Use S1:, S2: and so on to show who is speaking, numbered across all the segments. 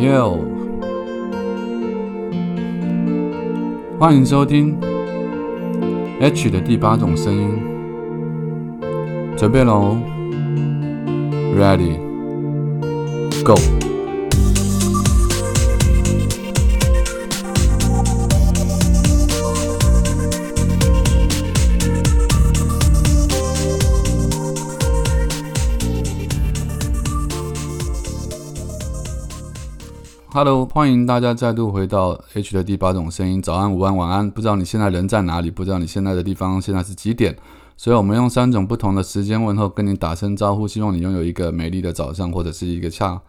S1: Yo，欢迎收听 H 的第八种声音，准备喽，Ready，Go。Hello，欢迎大家再度回到 H 的第八种声音。早安、午安、晚安。不知道你现在人在哪里？不知道你现在的地方现在是几点？所以，我们用三种不同的时间问候，跟你打声招呼。希望你拥有一个美丽的早上，或者是一个恰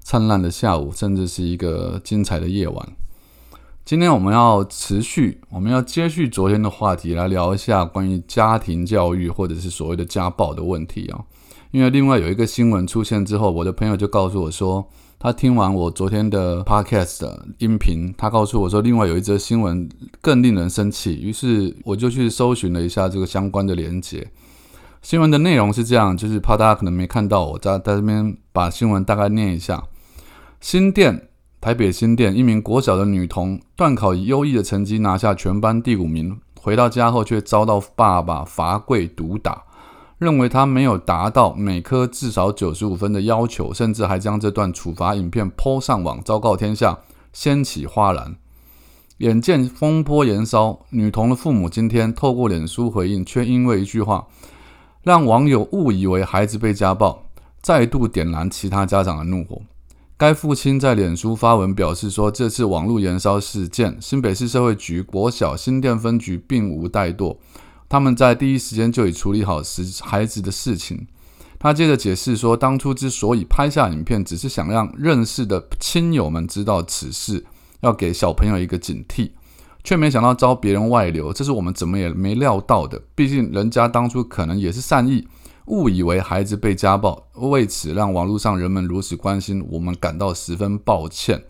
S1: 灿烂的下午，甚至是一个精彩的夜晚。今天我们要持续，我们要接续昨天的话题，来聊一下关于家庭教育或者是所谓的家暴的问题啊。因为另外有一个新闻出现之后，我的朋友就告诉我说。他听完我昨天的 podcast 的音频，他告诉我说，另外有一则新闻更令人生气。于是我就去搜寻了一下这个相关的连接。新闻的内容是这样，就是怕大家可能没看到，我在在这边把新闻大概念一下。新店台北新店一名国小的女童，段考以优异的成绩拿下全班第五名，回到家后却遭到爸爸罚跪毒打。认为他没有达到每科至少九十五分的要求，甚至还将这段处罚影片抛上网，昭告天下，掀起哗然。眼见风波延烧，女童的父母今天透过脸书回应，却因为一句话，让网友误以为孩子被家暴，再度点燃其他家长的怒火。该父亲在脸书发文表示说，这次网络延烧事件，新北市社会局国小新店分局并无怠惰。他们在第一时间就已处理好时孩子的事情。他接着解释说，当初之所以拍下影片，只是想让认识的亲友们知道此事，要给小朋友一个警惕，却没想到遭别人外流，这是我们怎么也没料到的。毕竟人家当初可能也是善意，误以为孩子被家暴，为此让网络上人们如此关心，我们感到十分抱歉。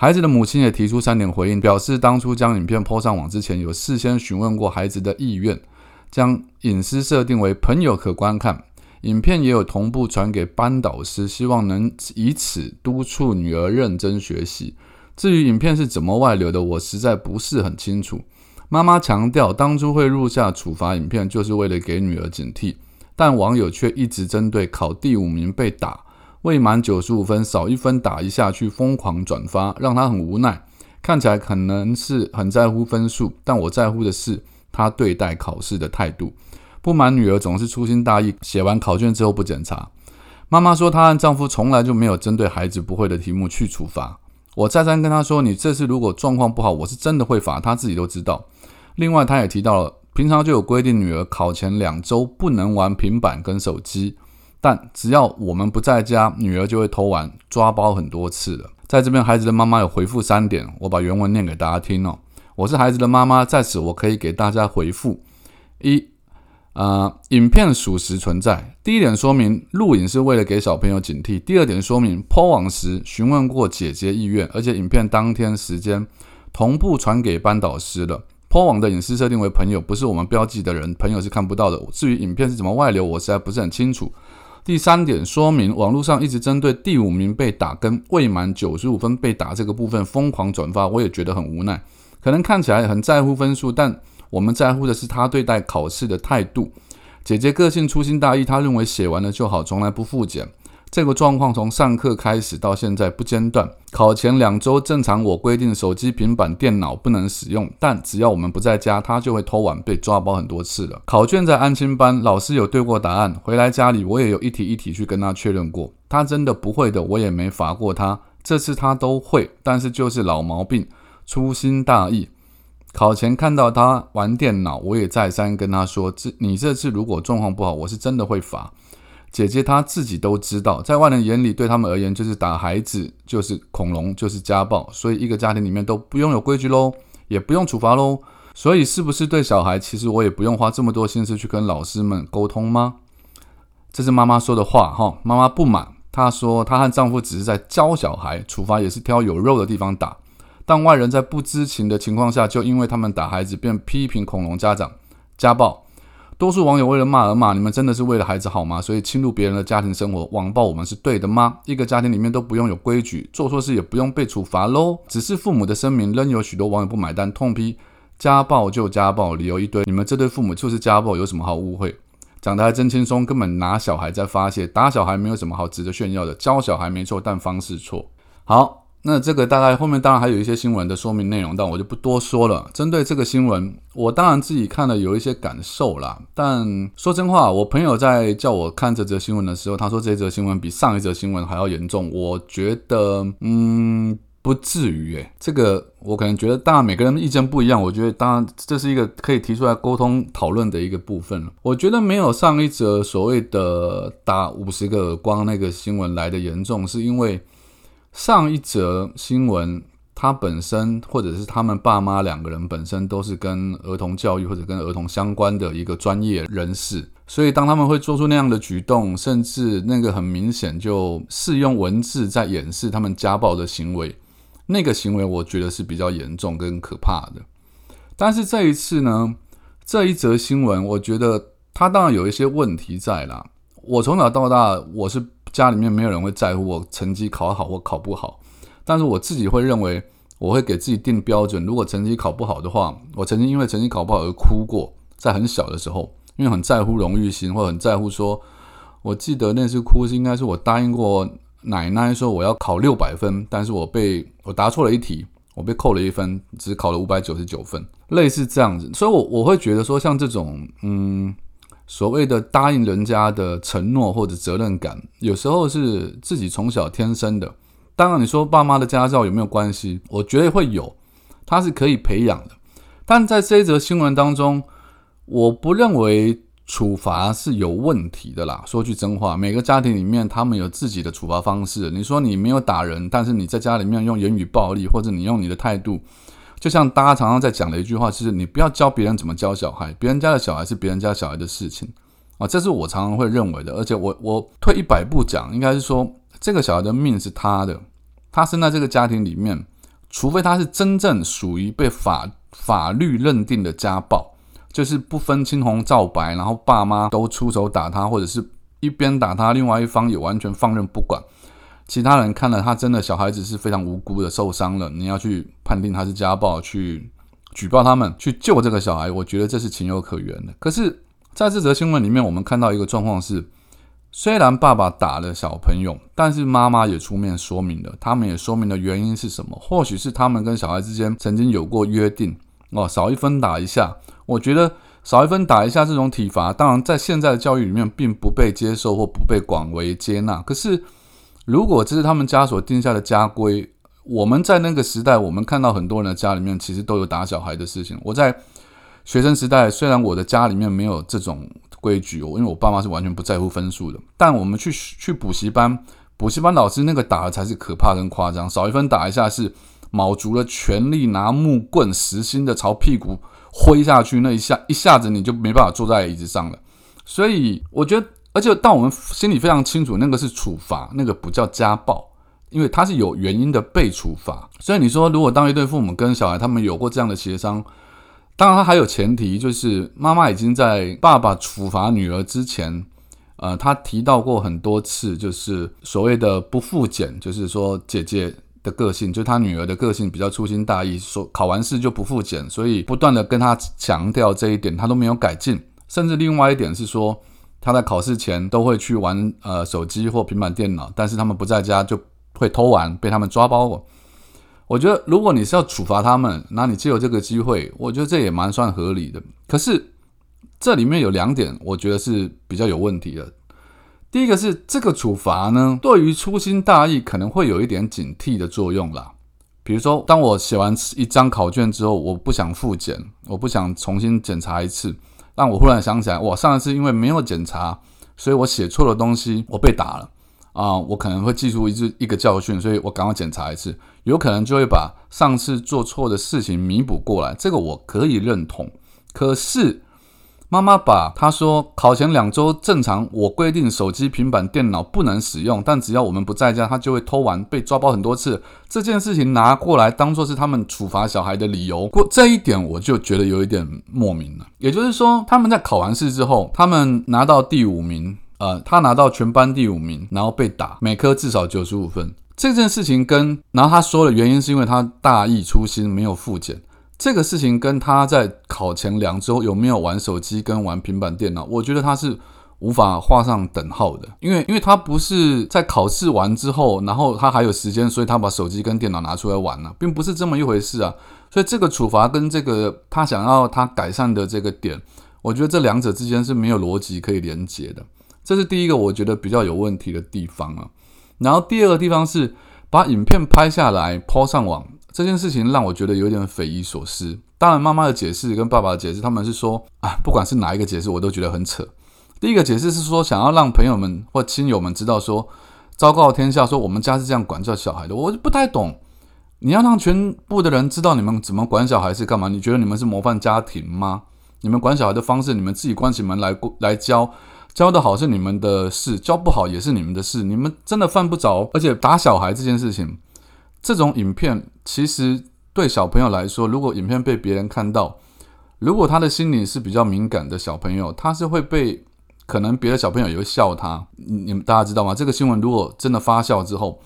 S1: 孩子的母亲也提出三点回应，表示当初将影片抛上网之前，有事先询问过孩子的意愿，将隐私设定为朋友可观看。影片也有同步传给班导师，希望能以此督促女儿认真学习。至于影片是怎么外流的，我实在不是很清楚。妈妈强调，当初会录下处罚影片，就是为了给女儿警惕，但网友却一直针对考第五名被打。未满九十五分，少一分打一下去，疯狂转发，让他很无奈。看起来可能是很在乎分数，但我在乎的是他对待考试的态度。不满女儿总是粗心大意，写完考卷之后不检查。妈妈说，她和丈夫从来就没有针对孩子不会的题目去处罚。我再三跟她说，你这次如果状况不好，我是真的会罚。她自己都知道。另外，她也提到了，平常就有规定，女儿考前两周不能玩平板跟手机。但只要我们不在家，女儿就会偷玩，抓包很多次了。在这边，孩子的妈妈有回复三点，我把原文念给大家听哦。我是孩子的妈妈，在此我可以给大家回复：一，呃，影片属实存在。第一点说明录影是为了给小朋友警惕；第二点说明抛网时询问过姐姐意愿，而且影片当天时间同步传给班导师了。抛网的隐私设定为朋友，不是我们标记的人，朋友是看不到的。至于影片是怎么外流，我实在不是很清楚。第三点说明，网络上一直针对第五名被打跟未满九十五分被打这个部分疯狂转发，我也觉得很无奈。可能看起来很在乎分数，但我们在乎的是他对待考试的态度。姐姐个性粗心大意，她认为写完了就好，从来不复检。这个状况从上课开始到现在不间断。考前两周正常，我规定手机、平板电脑不能使用，但只要我们不在家，他就会偷玩，被抓包很多次了。考卷在安心班，老师有对过答案，回来家里我也有一题一题去跟他确认过。他真的不会的，我也没罚过他。这次他都会，但是就是老毛病，粗心大意。考前看到他玩电脑，我也再三跟他说：这你这次如果状况不好，我是真的会罚。姐姐她自己都知道，在外人眼里，对他们而言就是打孩子就是恐龙，就是家暴，所以一个家庭里面都不用有规矩喽，也不用处罚喽。所以是不是对小孩，其实我也不用花这么多心思去跟老师们沟通吗？这是妈妈说的话哈。妈妈不满，她说她和丈夫只是在教小孩，处罚也是挑有肉的地方打。但外人在不知情的情况下，就因为他们打孩子，便批评恐龙家长家暴。多数网友为了骂而骂，你们真的是为了孩子好吗？所以侵入别人的家庭生活，网暴我们是对的吗？一个家庭里面都不用有规矩，做错事也不用被处罚喽。只是父母的声明仍有许多网友不买单，痛批家暴就家暴，理由一堆。你们这对父母就是家暴，有什么好误会？讲的还真轻松，根本拿小孩在发泄，打小孩没有什么好值得炫耀的，教小孩没错，但方式错。好。那这个大概后面当然还有一些新闻的说明内容，但我就不多说了。针对这个新闻，我当然自己看了有一些感受啦。但说真话，我朋友在叫我看这则新闻的时候，他说这则新闻比上一则新闻还要严重。我觉得，嗯，不至于诶。这个我可能觉得，当然每个人意见不一样。我觉得，当然这是一个可以提出来沟通讨论的一个部分了我觉得没有上一则所谓的打五十个耳光那个新闻来的严重，是因为。上一则新闻，他本身或者是他们爸妈两个人本身都是跟儿童教育或者跟儿童相关的一个专业人士，所以当他们会做出那样的举动，甚至那个很明显就是用文字在掩饰他们家暴的行为，那个行为我觉得是比较严重跟可怕的。但是这一次呢，这一则新闻，我觉得他当然有一些问题在啦。我从小到大，我是。家里面没有人会在乎我成绩考好或考不好，但是我自己会认为，我会给自己定标准。如果成绩考不好的话，我曾经因为成绩考不好而哭过，在很小的时候，因为很在乎荣誉心，或很在乎说，我记得那次哭是应该是我答应过奶奶说我要考六百分，但是我被我答错了一题，我被扣了一分，只考了五百九十九分，类似这样子。所以，我我会觉得说，像这种，嗯。所谓的答应人家的承诺或者责任感，有时候是自己从小天生的。当然，你说爸妈的家教有没有关系？我觉得会有，它是可以培养的。但在这一则新闻当中，我不认为处罚是有问题的啦。说句真话，每个家庭里面他们有自己的处罚方式。你说你没有打人，但是你在家里面用言语暴力，或者你用你的态度。就像大家常常在讲的一句话，就是你不要教别人怎么教小孩，别人家的小孩是别人家小孩的事情啊，这是我常常会认为的。而且我我退一百步讲，应该是说这个小孩的命是他的，他生在这个家庭里面，除非他是真正属于被法法律认定的家暴，就是不分青红皂白，然后爸妈都出手打他，或者是一边打他，另外一方也完全放任不管。其他人看了他真的小孩子是非常无辜的受伤了，你要去判定他是家暴，去举报他们，去救这个小孩，我觉得这是情有可原的。可是在这则新闻里面，我们看到一个状况是，虽然爸爸打了小朋友，但是妈妈也出面说明了，他们也说明了原因是什么。或许是他们跟小孩之间曾经有过约定哦，少一分打一下。我觉得少一分打一下这种体罚，当然在现在的教育里面并不被接受或不被广为接纳。可是。如果这是他们家所定下的家规，我们在那个时代，我们看到很多人的家里面其实都有打小孩的事情。我在学生时代，虽然我的家里面没有这种规矩，因为我爸妈是完全不在乎分数的，但我们去去补习班，补习班老师那个打的才是可怕跟夸张，少一分打一下是卯足了全力拿木棍实心的朝屁股挥下去，那一下一下子你就没办法坐在椅子上了。所以我觉得。而且，但我们心里非常清楚，那个是处罚，那个不叫家暴，因为它是有原因的被处罚。所以你说，如果当一对父母跟小孩他们有过这样的协商，当然他还有前提，就是妈妈已经在爸爸处罚女儿之前，呃，他提到过很多次，就是所谓的不复检，就是说姐姐的个性，就他女儿的个性比较粗心大意，说考完试就不复检，所以不断的跟他强调这一点，他都没有改进。甚至另外一点是说。他在考试前都会去玩呃手机或平板电脑，但是他们不在家就会偷玩，被他们抓包。我觉得如果你是要处罚他们，那你借有这个机会，我觉得这也蛮算合理的。可是这里面有两点，我觉得是比较有问题的。第一个是这个处罚呢，对于粗心大意可能会有一点警惕的作用啦。比如说，当我写完一张考卷之后，我不想复检，我不想重新检查一次。但我忽然想起来，我上一次因为没有检查，所以我写错了东西，我被打了啊！我可能会记住一次一个教训，所以我赶快检查一次，有可能就会把上次做错的事情弥补过来。这个我可以认同。可是妈妈把他说考前两周正常，我规定手机、平板电脑不能使用，但只要我们不在家，他就会偷玩，被抓包很多次。这件事情拿过来当做是他们处罚小孩的理由，过这一点我就觉得有一点莫名了。也就是说，他们在考完试之后，他们拿到第五名，呃，他拿到全班第五名，然后被打，每科至少九十五分。这件事情跟然后他说的原因是因为他大意粗心，没有复检。这个事情跟他在考前两周有没有玩手机跟玩平板电脑，我觉得他是无法画上等号的，因为因为他不是在考试完之后，然后他还有时间，所以他把手机跟电脑拿出来玩了，并不是这么一回事啊。所以这个处罚跟这个他想要他改善的这个点，我觉得这两者之间是没有逻辑可以连接的，这是第一个我觉得比较有问题的地方啊。然后第二个地方是把影片拍下来抛上网。这件事情让我觉得有点匪夷所思。当然，妈妈的解释跟爸爸的解释，他们是说啊，不管是哪一个解释，我都觉得很扯。第一个解释是说，想要让朋友们或亲友们知道，说昭告天下，说我们家是这样管教小孩的。我就不太懂，你要让全部的人知道你们怎么管小孩是干嘛？你觉得你们是模范家庭吗？你们管小孩的方式，你们自己关起门来来教，教的好是你们的事，教不好也是你们的事。你们真的犯不着，而且打小孩这件事情。这种影片其实对小朋友来说，如果影片被别人看到，如果他的心理是比较敏感的小朋友，他是会被可能别的小朋友也会笑他。你们大家知道吗？这个新闻如果真的发酵之后，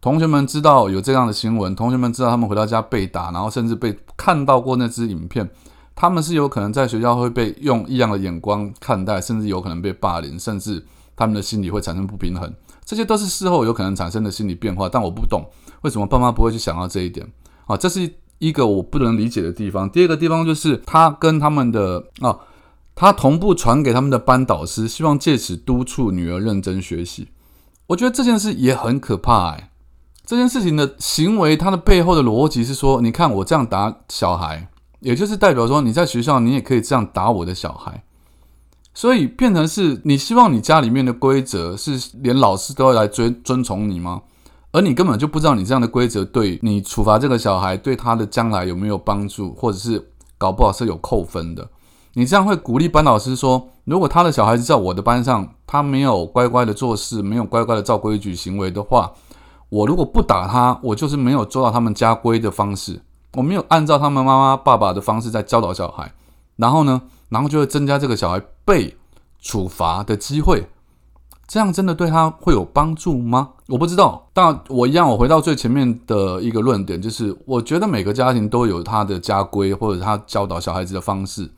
S1: 同学们知道有这样的新闻，同学们知道他们回到家被打，然后甚至被看到过那支影片，他们是有可能在学校会被用异样的眼光看待，甚至有可能被霸凌，甚至他们的心理会产生不平衡。这些都是事后有可能产生的心理变化，但我不懂。为什么爸妈不会去想到这一点啊？这是一个我不能理解的地方。第二个地方就是他跟他们的啊，他同步传给他们的班导师，希望借此督促女儿认真学习。我觉得这件事也很可怕哎。这件事情的行为，它的背后的逻辑是说，你看我这样打小孩，也就是代表说你在学校你也可以这样打我的小孩，所以变成是你希望你家里面的规则是连老师都要来遵遵从你吗？而你根本就不知道你这样的规则对你处罚这个小孩对他的将来有没有帮助，或者是搞不好是有扣分的。你这样会鼓励班老师说，如果他的小孩子在我的班上，他没有乖乖的做事，没有乖乖的照规矩行为的话，我如果不打他，我就是没有做到他们家规的方式，我没有按照他们妈妈爸爸的方式在教导小孩，然后呢，然后就会增加这个小孩被处罚的机会。这样真的对他会有帮助吗？我不知道。但我一样，我回到最前面的一个论点，就是我觉得每个家庭都有他的家规或者他教导小孩子的方式。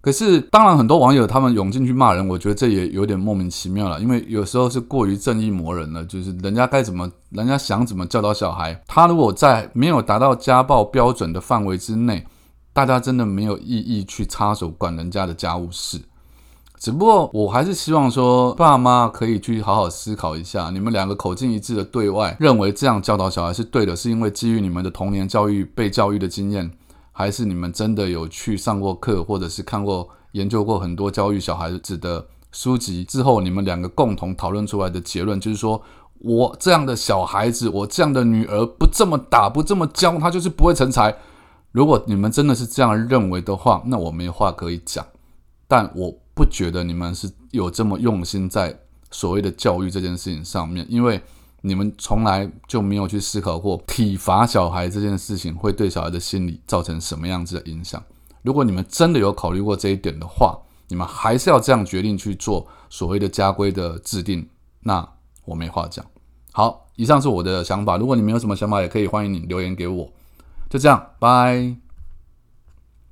S1: 可是，当然很多网友他们涌进去骂人，我觉得这也有点莫名其妙了。因为有时候是过于正义魔人了，就是人家该怎么，人家想怎么教导小孩，他如果在没有达到家暴标准的范围之内，大家真的没有意义去插手管人家的家务事。只不过我还是希望说，爸妈可以去好好思考一下，你们两个口径一致的对外认为这样教导小孩是对的，是因为基于你们的童年教育被教育的经验，还是你们真的有去上过课，或者是看过研究过很多教育小孩子的书籍之后，你们两个共同讨论出来的结论就是说，我这样的小孩子，我这样的女儿不这么打，不这么教，他就是不会成才。如果你们真的是这样认为的话，那我没话可以讲。但我。不觉得你们是有这么用心在所谓的教育这件事情上面，因为你们从来就没有去思考过体罚小孩这件事情会对小孩的心理造成什么样子的影响。如果你们真的有考虑过这一点的话，你们还是要这样决定去做所谓的家规的制定，那我没话讲。好，以上是我的想法。如果你们有什么想法，也可以欢迎你留言给我。就这样，拜。